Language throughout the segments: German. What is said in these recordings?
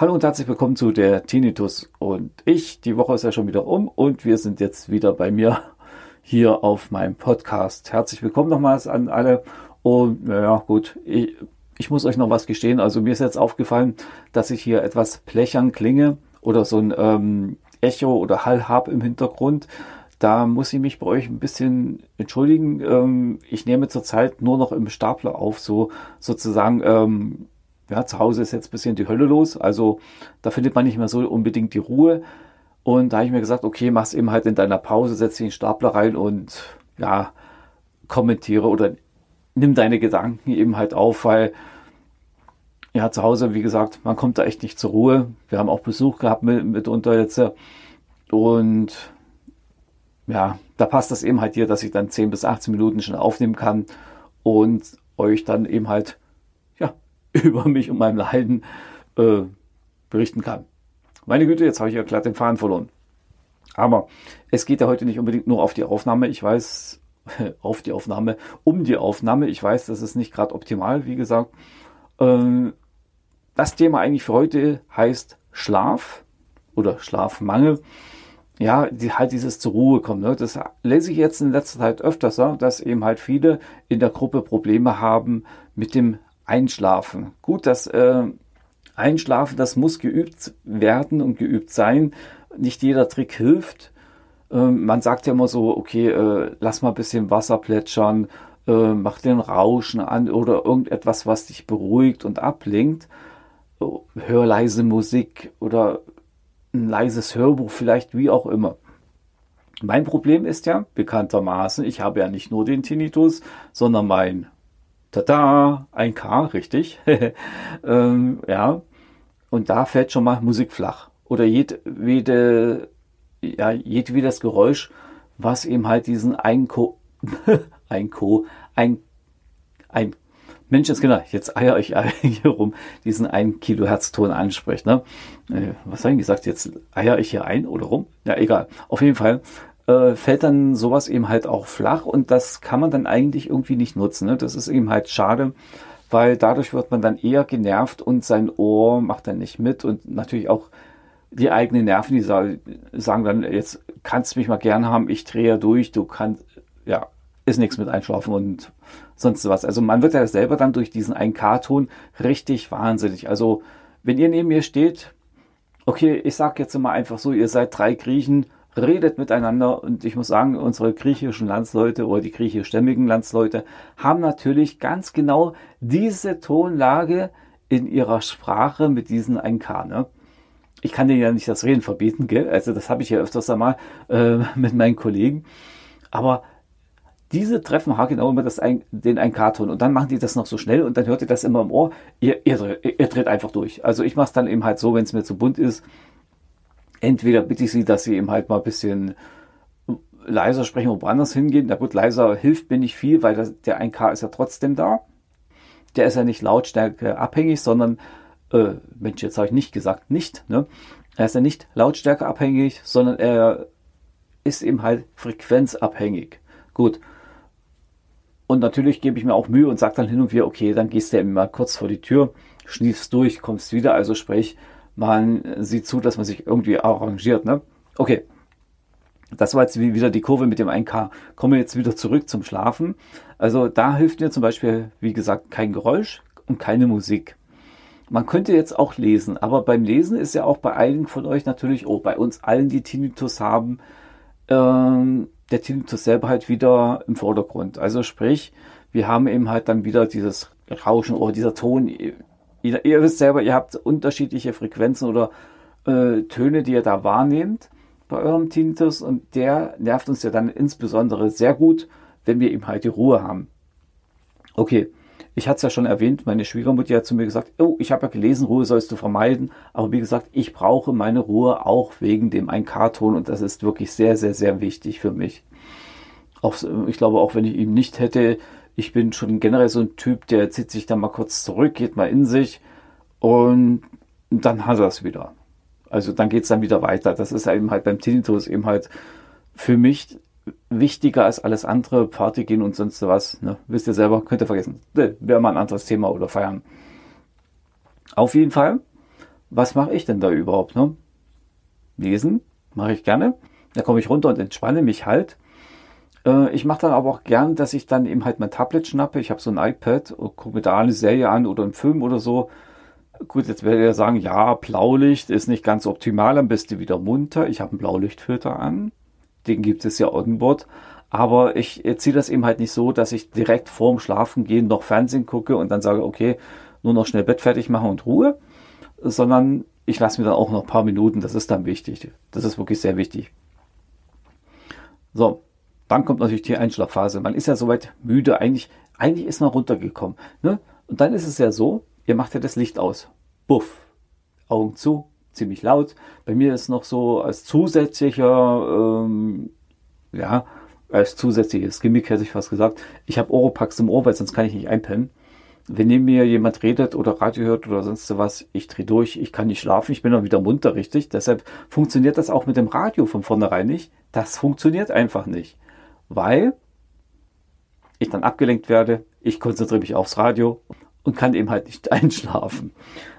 Hallo und herzlich willkommen zu der Tinnitus und ich. Die Woche ist ja schon wieder um und wir sind jetzt wieder bei mir hier auf meinem Podcast. Herzlich willkommen nochmals an alle. Und naja, gut, ich, ich muss euch noch was gestehen. Also mir ist jetzt aufgefallen, dass ich hier etwas plechern klinge oder so ein ähm, Echo oder Hall habe im Hintergrund. Da muss ich mich bei euch ein bisschen entschuldigen. Ähm, ich nehme zurzeit nur noch im Stapler auf, so sozusagen ähm, ja, zu Hause ist jetzt ein bisschen die Hölle los. Also da findet man nicht mehr so unbedingt die Ruhe. Und da habe ich mir gesagt, okay, mach's eben halt in deiner Pause, setz den Stapler rein und ja, kommentiere oder nimm deine Gedanken eben halt auf, weil ja, zu Hause, wie gesagt, man kommt da echt nicht zur Ruhe. Wir haben auch Besuch gehabt mit, mitunter jetzt. Und ja, da passt das eben halt hier, dass ich dann 10 bis 18 Minuten schon aufnehmen kann und euch dann eben halt über mich und mein Leiden äh, berichten kann. Meine Güte, jetzt habe ich ja glatt den Faden verloren. Aber es geht ja heute nicht unbedingt nur auf die Aufnahme. Ich weiß, auf die Aufnahme, um die Aufnahme. Ich weiß, das ist nicht gerade optimal, wie gesagt. Ähm, das Thema eigentlich für heute heißt Schlaf oder Schlafmangel. Ja, die, halt dieses zur Ruhe kommen. Ne? Das lese ich jetzt in letzter Zeit öfters, dass eben halt viele in der Gruppe Probleme haben mit dem Einschlafen. Gut, das äh, Einschlafen, das muss geübt werden und geübt sein. Nicht jeder Trick hilft. Ähm, man sagt ja immer so, okay, äh, lass mal ein bisschen Wasser plätschern, äh, mach den Rauschen an oder irgendetwas, was dich beruhigt und ablenkt. Hör leise Musik oder ein leises Hörbuch vielleicht, wie auch immer. Mein Problem ist ja bekanntermaßen, ich habe ja nicht nur den Tinnitus, sondern mein Tada, ein K, richtig. ähm, ja. Und da fällt schon mal Musik flach. Oder jedwede, ja, jedwedes Geräusch, was eben halt diesen Einko, ein, ein, Menschenskinder, jetzt eier ich hier rum, diesen 1 Kilohertz Ton anspricht. Ne? Äh, was habe ich gesagt? Jetzt eier ich hier ein oder rum? Ja, egal. Auf jeden Fall äh, fällt dann sowas eben halt auch flach und das kann man dann eigentlich irgendwie nicht nutzen. Ne? Das ist eben halt schade, weil dadurch wird man dann eher genervt und sein Ohr macht dann nicht mit und natürlich auch die eigenen Nerven, die sagen dann, jetzt kannst du mich mal gern haben, ich drehe durch, du kannst, ja, ist nichts mit Einschlafen und sonst was. Also man wird ja selber dann durch diesen 1K-Ton richtig wahnsinnig. Also wenn ihr neben mir steht, okay, ich sag jetzt mal einfach so, ihr seid drei Griechen, redet miteinander und ich muss sagen, unsere griechischen Landsleute oder die griechischstämmigen Landsleute haben natürlich ganz genau diese Tonlage in ihrer Sprache mit diesen 1K. Ne? Ich kann denen ja nicht das Reden verbieten, gell? also das habe ich ja öfters einmal äh, mit meinen Kollegen, aber diese treffen genau immer das ein, den 1K-Ton und dann machen die das noch so schnell und dann hört ihr das immer im Ohr. Ihr, ihr, ihr dreht einfach durch. Also ich mache es dann eben halt so, wenn es mir zu bunt ist, entweder bitte ich sie, dass sie eben halt mal ein bisschen leiser sprechen und woanders hingehen. Na gut, leiser hilft mir nicht viel, weil das, der 1K ist ja trotzdem da. Der ist ja nicht Lautstärke abhängig, sondern, äh, Mensch, jetzt habe ich nicht gesagt, nicht, ne? Er ist ja nicht Lautstärke abhängig, sondern er ist eben halt frequenzabhängig. Gut. Und natürlich gebe ich mir auch Mühe und sage dann hin und wieder, okay, dann gehst du ja mal kurz vor die Tür, schniefst durch, kommst wieder, also sprich, man sieht zu, dass man sich irgendwie arrangiert. Ne? Okay, das war jetzt wieder die Kurve mit dem 1K. Kommen wir jetzt wieder zurück zum Schlafen. Also da hilft mir zum Beispiel, wie gesagt, kein Geräusch und keine Musik. Man könnte jetzt auch lesen, aber beim Lesen ist ja auch bei einigen von euch natürlich, oh, bei uns allen, die Tinnitus haben, ähm, der Tinnitus selber halt wieder im Vordergrund. Also sprich, wir haben eben halt dann wieder dieses Rauschen oder dieser Ton, ihr, ihr wisst selber, ihr habt unterschiedliche Frequenzen oder äh, Töne, die ihr da wahrnehmt bei eurem Tinnitus und der nervt uns ja dann insbesondere sehr gut, wenn wir eben halt die Ruhe haben. Okay, ich hatte es ja schon erwähnt, meine Schwiegermutter hat zu mir gesagt, oh, ich habe ja gelesen, Ruhe sollst du vermeiden, aber wie gesagt, ich brauche meine Ruhe auch wegen dem 1K-Ton und das ist wirklich sehr, sehr, sehr wichtig für mich. Auch, ich glaube, auch wenn ich ihn nicht hätte, ich bin schon generell so ein Typ, der zieht sich dann mal kurz zurück, geht mal in sich und dann hat er es wieder. Also dann geht es dann wieder weiter. Das ist eben halt beim Tinnitus eben halt für mich wichtiger als alles andere, Party gehen und sonst was. Ne? Wisst ihr selber, könnt ihr vergessen. Ne, Wäre mal ein anderes Thema oder feiern. Auf jeden Fall, was mache ich denn da überhaupt? Ne? Lesen mache ich gerne. Da komme ich runter und entspanne mich halt. Äh, ich mache dann aber auch gern, dass ich dann eben halt mein Tablet schnappe. Ich habe so ein iPad und gucke mir da eine Serie an oder einen Film oder so. Gut, jetzt werdet ihr sagen, ja, Blaulicht ist nicht ganz optimal, am besten wieder munter. Ich habe einen Blaulichtfilter an. Den gibt es ja onboard. Aber ich ziehe das eben halt nicht so, dass ich direkt vorm Schlafen gehen noch Fernsehen gucke und dann sage, okay, nur noch schnell Bett fertig machen und Ruhe, sondern ich lasse mir dann auch noch ein paar Minuten, das ist dann wichtig. Das ist wirklich sehr wichtig. So, dann kommt natürlich die Einschlafphase. Man ist ja soweit müde, eigentlich, eigentlich ist man runtergekommen. Ne? Und dann ist es ja so, ihr macht ja das Licht aus. Buff. Augen zu, ziemlich laut. Bei mir ist noch so als zusätzlicher, ähm, ja, als zusätzliches Gimmick hätte ich fast gesagt, ich habe Oropax im Ohr, weil sonst kann ich nicht einpennen. Wenn neben mir jemand redet oder Radio hört oder sonst was, ich drehe durch, ich kann nicht schlafen, ich bin dann wieder munter, richtig? Deshalb funktioniert das auch mit dem Radio von vornherein nicht. Das funktioniert einfach nicht, weil ich dann abgelenkt werde, ich konzentriere mich aufs Radio und kann eben halt nicht einschlafen.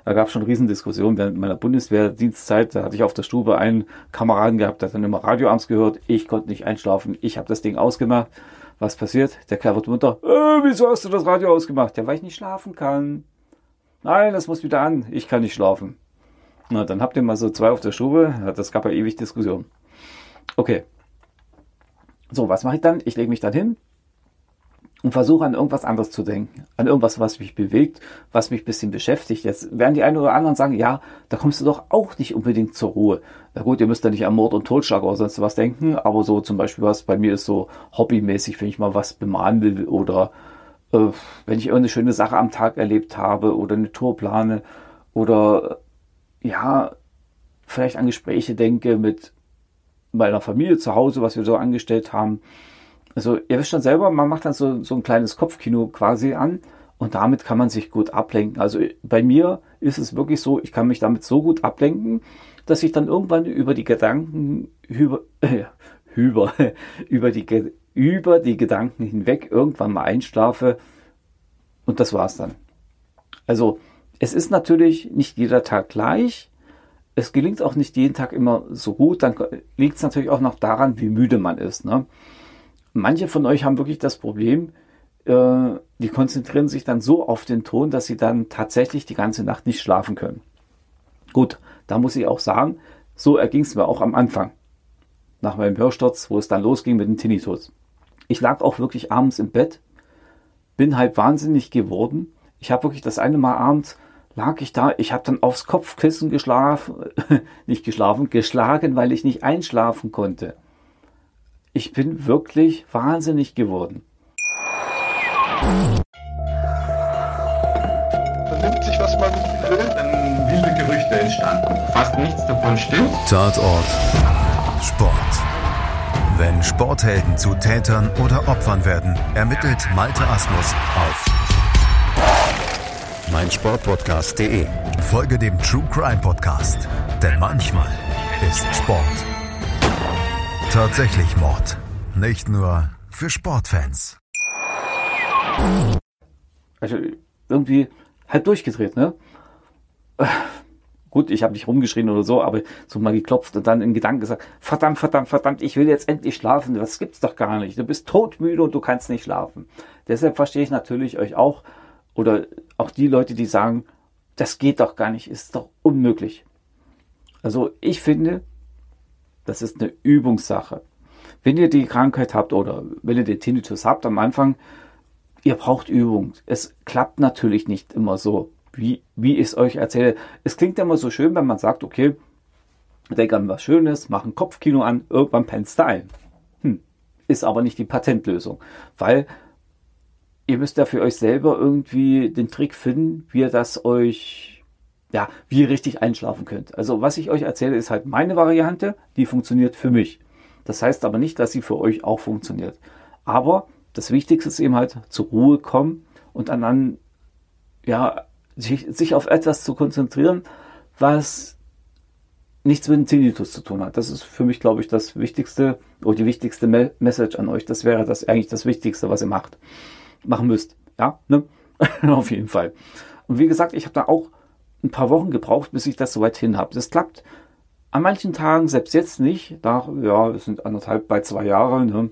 Da gab es schon Riesendiskussionen während meiner Bundeswehrdienstzeit. Da hatte ich auf der Stube einen Kameraden gehabt, der hat dann immer Radio gehört. Ich konnte nicht einschlafen. Ich habe das Ding ausgemacht. Was passiert? Der Kerl wird munter. Äh, wieso hast du das Radio ausgemacht? Ja, weil ich nicht schlafen kann. Nein, das muss wieder an. Ich kann nicht schlafen. Na, dann habt ihr mal so zwei auf der Stube. Das gab ja ewig Diskussion. Okay. So, was mache ich dann? Ich lege mich dann hin, und versuche an irgendwas anderes zu denken, an irgendwas, was mich bewegt, was mich ein bisschen beschäftigt. Jetzt werden die einen oder anderen sagen, ja, da kommst du doch auch nicht unbedingt zur Ruhe. Na gut, ihr müsst ja nicht an Mord und Totschlag oder sonst was denken, aber so zum Beispiel was bei mir ist so hobbymäßig, wenn ich mal was bemalen will oder äh, wenn ich irgendeine schöne Sache am Tag erlebt habe oder eine Tour plane oder ja, vielleicht an Gespräche denke mit meiner Familie zu Hause, was wir so angestellt haben also ihr wisst schon selber, man macht dann so, so ein kleines Kopfkino quasi an und damit kann man sich gut ablenken. Also bei mir ist es wirklich so, ich kann mich damit so gut ablenken, dass ich dann irgendwann über die Gedanken über, äh, über, über, die, über die Gedanken hinweg irgendwann mal einschlafe und das war's dann. Also es ist natürlich nicht jeder Tag gleich. Es gelingt auch nicht jeden Tag immer so gut. Dann liegt es natürlich auch noch daran, wie müde man ist. Ne? Manche von euch haben wirklich das Problem, äh, die konzentrieren sich dann so auf den Ton, dass sie dann tatsächlich die ganze Nacht nicht schlafen können. Gut, da muss ich auch sagen, so erging es mir auch am Anfang. Nach meinem Hörsturz, wo es dann losging mit dem Tinnitus. Ich lag auch wirklich abends im Bett, bin halb wahnsinnig geworden. Ich habe wirklich das eine Mal abends lag ich da, ich habe dann aufs Kopfkissen geschlafen, nicht geschlafen, geschlagen, weil ich nicht einschlafen konnte. Ich bin wirklich wahnsinnig geworden. Vernimmt sich, was man will, dann wilde Gerüchte entstanden. Fast nichts davon stimmt. Tatort. Sport. Wenn Sporthelden zu Tätern oder Opfern werden, ermittelt Malte Asmus auf meinsportpodcast.de. Folge dem True Crime Podcast, denn manchmal ist Sport Tatsächlich Mord. Nicht nur für Sportfans. Also irgendwie halt durchgedreht, ne? Gut, ich habe nicht rumgeschrien oder so, aber so mal geklopft und dann in Gedanken gesagt, verdammt, verdammt, verdammt, ich will jetzt endlich schlafen. Das gibt's doch gar nicht. Du bist todmüde und du kannst nicht schlafen. Deshalb verstehe ich natürlich euch auch oder auch die Leute, die sagen, das geht doch gar nicht, ist doch unmöglich. Also ich finde, das ist eine Übungssache. Wenn ihr die Krankheit habt oder wenn ihr den Tinnitus habt am Anfang, ihr braucht Übung. Es klappt natürlich nicht immer so, wie, wie ich es euch erzähle. Es klingt immer so schön, wenn man sagt, okay, denk an was Schönes, mach ein Kopfkino an, irgendwann pennst du ein. Hm. Ist aber nicht die Patentlösung, weil ihr müsst ja für euch selber irgendwie den Trick finden, wie ihr das euch ja, wie ihr richtig einschlafen könnt. Also was ich euch erzähle, ist halt meine Variante, die funktioniert für mich. Das heißt aber nicht, dass sie für euch auch funktioniert. Aber das Wichtigste ist eben halt zur Ruhe kommen und dann, ja, sich, sich auf etwas zu konzentrieren, was nichts mit dem Tinnitus zu tun hat. Das ist für mich, glaube ich, das Wichtigste oder die wichtigste Me Message an euch. Das wäre das eigentlich das Wichtigste, was ihr macht, machen müsst. Ja, ne? auf jeden Fall. Und wie gesagt, ich habe da auch ein paar Wochen gebraucht, bis ich das soweit hin habe. Das klappt an manchen Tagen, selbst jetzt nicht. Da, ja, es sind anderthalb bei zwei Jahre. Ne?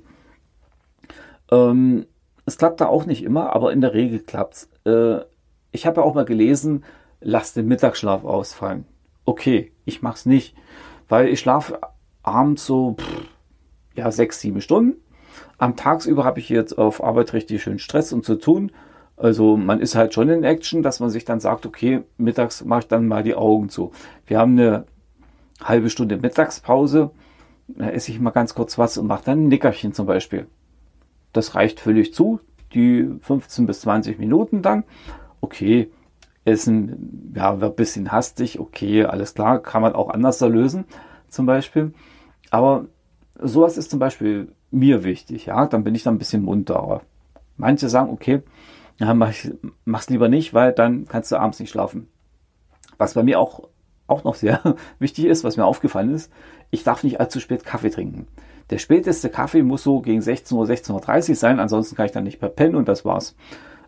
Ähm, es klappt da auch nicht immer, aber in der Regel klappt's. Äh, ich habe ja auch mal gelesen, lass den Mittagsschlaf ausfallen. Okay, ich mache es nicht, weil ich schlafe abends so pff, ja sechs, sieben Stunden. Am Tagsüber habe ich jetzt auf Arbeit richtig schön Stress und zu tun. Also man ist halt schon in Action, dass man sich dann sagt, okay, mittags mache ich dann mal die Augen zu. Wir haben eine halbe Stunde Mittagspause, da esse ich mal ganz kurz was und mache dann ein Nickerchen zum Beispiel. Das reicht völlig zu, die 15 bis 20 Minuten dann. Okay, Essen, ja, wird ein bisschen hastig, okay, alles klar, kann man auch anders lösen, zum Beispiel. Aber sowas ist zum Beispiel mir wichtig, ja, dann bin ich dann ein bisschen munterer. Manche sagen, okay, ja, mach mach's lieber nicht, weil dann kannst du abends nicht schlafen. Was bei mir auch, auch noch sehr wichtig ist, was mir aufgefallen ist, ich darf nicht allzu spät Kaffee trinken. Der späteste Kaffee muss so gegen 16 Uhr, 16.30 Uhr sein, ansonsten kann ich dann nicht mehr pennen und das war's.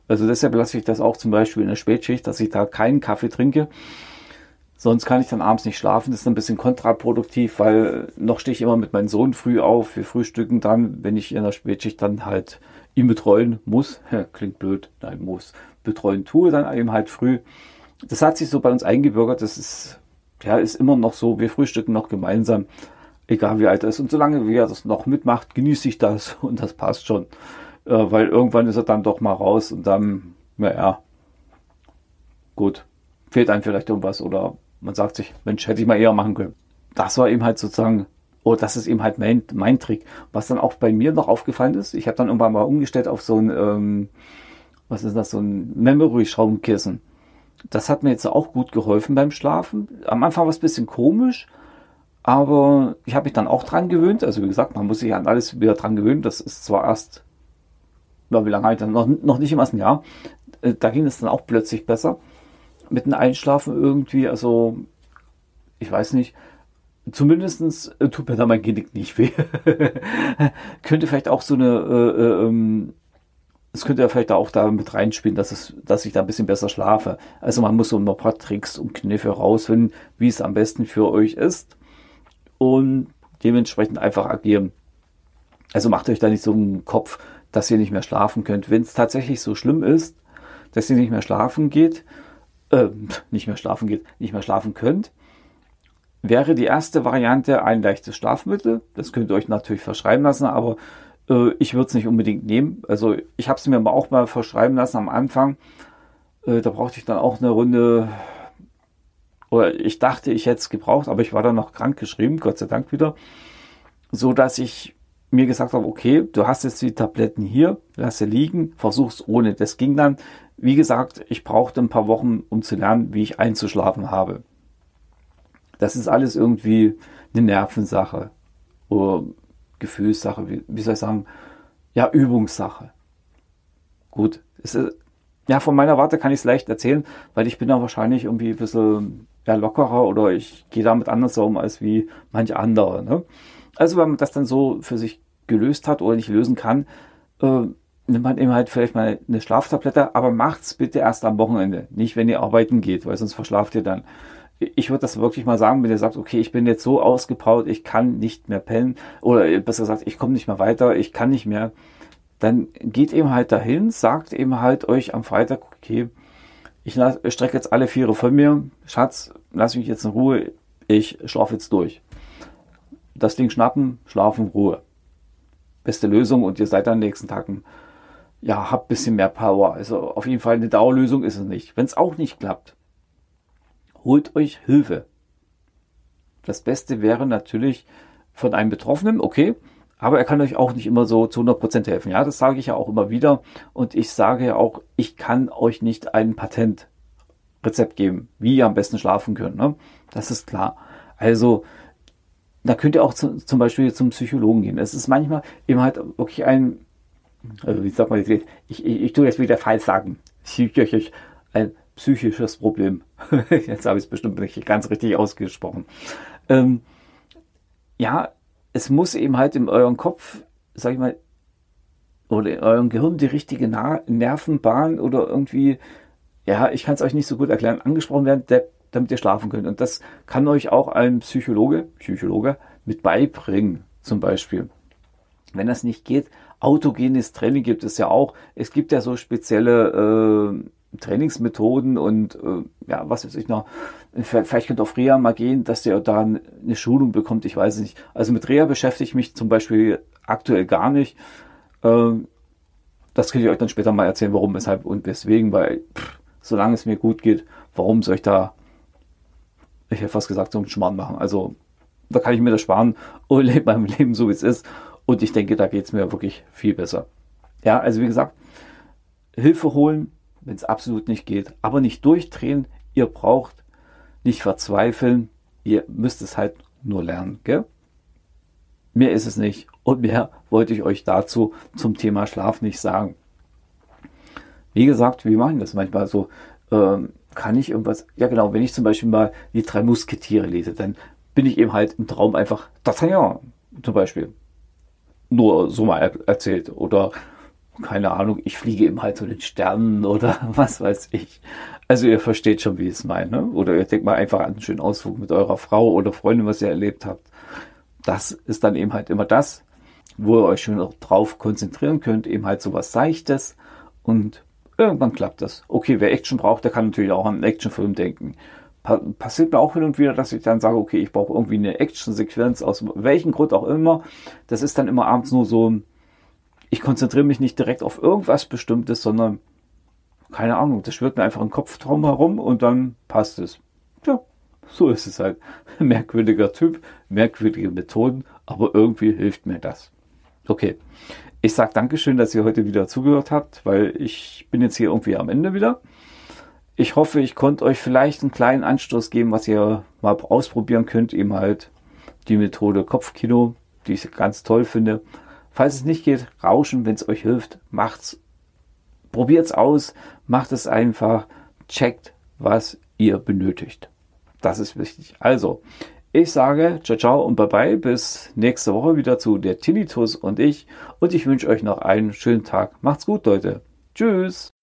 Also deshalb lasse ich das auch zum Beispiel in der Spätschicht, dass ich da keinen Kaffee trinke. Sonst kann ich dann abends nicht schlafen. Das ist ein bisschen kontraproduktiv, weil noch stehe ich immer mit meinem Sohn früh auf. Wir frühstücken dann, wenn ich in der Spätschicht dann halt ihn betreuen muss. Klingt blöd, nein, muss. Betreuen tue dann eben halt früh. Das hat sich so bei uns eingebürgert. Das ist, ja, ist immer noch so. Wir frühstücken noch gemeinsam, egal wie alt er ist. Und solange er das noch mitmacht, genieße ich das und das passt schon äh, weil irgendwann ist er dann doch mal raus und dann, naja, gut, fehlt einem vielleicht irgendwas oder man sagt sich, Mensch, hätte ich mal eher machen können. Das war eben halt sozusagen, oh, das ist eben halt mein, mein Trick. Was dann auch bei mir noch aufgefallen ist, ich habe dann irgendwann mal umgestellt auf so ein, ähm, was ist das, so ein Memory-Schraubenkissen. Das hat mir jetzt auch gut geholfen beim Schlafen. Am Anfang war es ein bisschen komisch, aber ich habe mich dann auch dran gewöhnt. Also wie gesagt, man muss sich an alles wieder dran gewöhnen. Das ist zwar erst ja, wie lange halt dann? Noch, noch nicht im ersten Jahr. Äh, da ging es dann auch plötzlich besser. Mit dem Einschlafen irgendwie, also, ich weiß nicht. Zumindestens äh, tut mir da mein Genick nicht weh. könnte vielleicht auch so eine, äh, äh, ähm, es könnte ja vielleicht auch da mit reinspielen, dass, es, dass ich da ein bisschen besser schlafe. Also man muss so ein paar Tricks und Kniffe rausfinden, wie es am besten für euch ist. Und dementsprechend einfach agieren. Also macht euch da nicht so einen Kopf, dass ihr nicht mehr schlafen könnt. Wenn es tatsächlich so schlimm ist, dass ihr nicht mehr schlafen geht, äh, nicht mehr schlafen geht, nicht mehr schlafen könnt, wäre die erste Variante ein leichtes Schlafmittel. Das könnt ihr euch natürlich verschreiben lassen, aber äh, ich würde es nicht unbedingt nehmen. Also ich habe es mir auch mal verschreiben lassen am Anfang. Äh, da brauchte ich dann auch eine Runde, oder ich dachte, ich hätte es gebraucht, aber ich war dann noch krank geschrieben, Gott sei Dank wieder, so dass ich mir gesagt habe, okay, du hast jetzt die Tabletten hier, lass sie liegen, versuch's ohne. Das ging dann, wie gesagt, ich brauchte ein paar Wochen, um zu lernen, wie ich einzuschlafen habe. Das ist alles irgendwie eine Nervensache oder Gefühlssache, wie, wie soll ich sagen, ja, Übungssache. Gut, ist, ja, von meiner Warte kann ich es leicht erzählen, weil ich bin da wahrscheinlich irgendwie ein bisschen ja, lockerer oder ich gehe damit anders um als wie manche andere. Ne? Also wenn man das dann so für sich gelöst hat oder nicht lösen kann, äh, nimmt man eben halt vielleicht mal eine Schlaftablette, aber macht's bitte erst am Wochenende, nicht wenn ihr arbeiten geht, weil sonst verschlaft ihr dann. Ich würde das wirklich mal sagen, wenn ihr sagt, okay, ich bin jetzt so ausgebaut, ich kann nicht mehr pennen oder besser gesagt, ich komme nicht mehr weiter, ich kann nicht mehr, dann geht eben halt dahin, sagt eben halt euch am Freitag, okay, ich strecke jetzt alle Viere von mir, Schatz, lass mich jetzt in Ruhe, ich schlafe jetzt durch das Ding schnappen, schlafen, Ruhe. Beste Lösung und ihr seid dann nächsten Tagen, ja, habt bisschen mehr Power. Also auf jeden Fall eine Dauerlösung ist es nicht. Wenn es auch nicht klappt, holt euch Hilfe. Das Beste wäre natürlich von einem Betroffenen, okay, aber er kann euch auch nicht immer so zu 100% helfen. Ja, das sage ich ja auch immer wieder. Und ich sage ja auch, ich kann euch nicht ein Patentrezept geben, wie ihr am besten schlafen könnt. Ne? Das ist klar. Also da könnt ihr auch zu, zum Beispiel zum Psychologen gehen. Es ist manchmal eben halt wirklich ein, also wie sagt man jetzt, ich, ich, ich tue jetzt wieder falsch sagen, ein psychisches Problem. jetzt habe ich es bestimmt nicht ganz richtig ausgesprochen. Ähm, ja, es muss eben halt in eurem Kopf, sag ich mal, oder in eurem Gehirn die richtige Na Nervenbahn oder irgendwie, ja, ich kann es euch nicht so gut erklären, angesprochen werden, der, damit ihr schlafen könnt. Und das kann euch auch ein Psychologe, Psychologe mit beibringen, zum Beispiel. Wenn das nicht geht, autogenes Training gibt es ja auch. Es gibt ja so spezielle äh, Trainingsmethoden und äh, ja, was weiß ich noch. Vielleicht könnt ihr auf Reha mal gehen, dass ihr da eine Schulung bekommt. Ich weiß nicht. Also mit Reha beschäftige ich mich zum Beispiel aktuell gar nicht. Ähm, das kann ich euch dann später mal erzählen, warum, weshalb und weswegen, weil pff, solange es mir gut geht, warum soll ich da, ich hätte fast gesagt, so einen Schmarrn machen. Also da kann ich mir das sparen und lebe meinem Leben so, wie es ist. Und ich denke, da geht es mir wirklich viel besser. Ja, also wie gesagt, Hilfe holen, wenn es absolut nicht geht, aber nicht durchdrehen. Ihr braucht nicht verzweifeln. Ihr müsst es halt nur lernen. Gell? Mehr ist es nicht. Und mehr wollte ich euch dazu zum Thema Schlaf nicht sagen. Wie gesagt, wir machen das manchmal so. Ähm, kann ich irgendwas, ja genau, wenn ich zum Beispiel mal die drei Musketiere lese, dann bin ich eben halt im Traum einfach D'Artagnan zum Beispiel. Nur so mal erzählt. Oder keine Ahnung, ich fliege eben halt zu den Sternen oder was weiß ich. Also ihr versteht schon, wie ich es meine. Ne? Oder ihr denkt mal einfach an einen schönen Ausflug mit eurer Frau oder Freundin, was ihr erlebt habt. Das ist dann eben halt immer das, wo ihr euch schon drauf konzentrieren könnt, eben halt so was Seichtes und irgendwann klappt das. Okay, wer Action braucht, der kann natürlich auch an einen Actionfilm denken. passiert mir auch hin und wieder, dass ich dann sage, okay, ich brauche irgendwie eine Action-Sequenz, aus welchem Grund auch immer. Das ist dann immer abends nur so, ich konzentriere mich nicht direkt auf irgendwas Bestimmtes, sondern keine Ahnung, das schwirrt mir einfach im Kopf drum herum und dann passt es. Ja, so ist es halt. Merkwürdiger Typ, merkwürdige Methoden, aber irgendwie hilft mir das. Okay. Ich sage Dankeschön, dass ihr heute wieder zugehört habt, weil ich bin jetzt hier irgendwie am Ende wieder. Ich hoffe, ich konnte euch vielleicht einen kleinen Anstoß geben, was ihr mal ausprobieren könnt. Eben halt die Methode Kopfkino, die ich ganz toll finde. Falls es nicht geht, rauschen, wenn es euch hilft, macht's. Probiert's aus, macht es einfach, checkt, was ihr benötigt. Das ist wichtig. Also, ich sage ciao, ciao und bye bye. Bis nächste Woche wieder zu der Tinnitus und ich. Und ich wünsche euch noch einen schönen Tag. Macht's gut, Leute. Tschüss.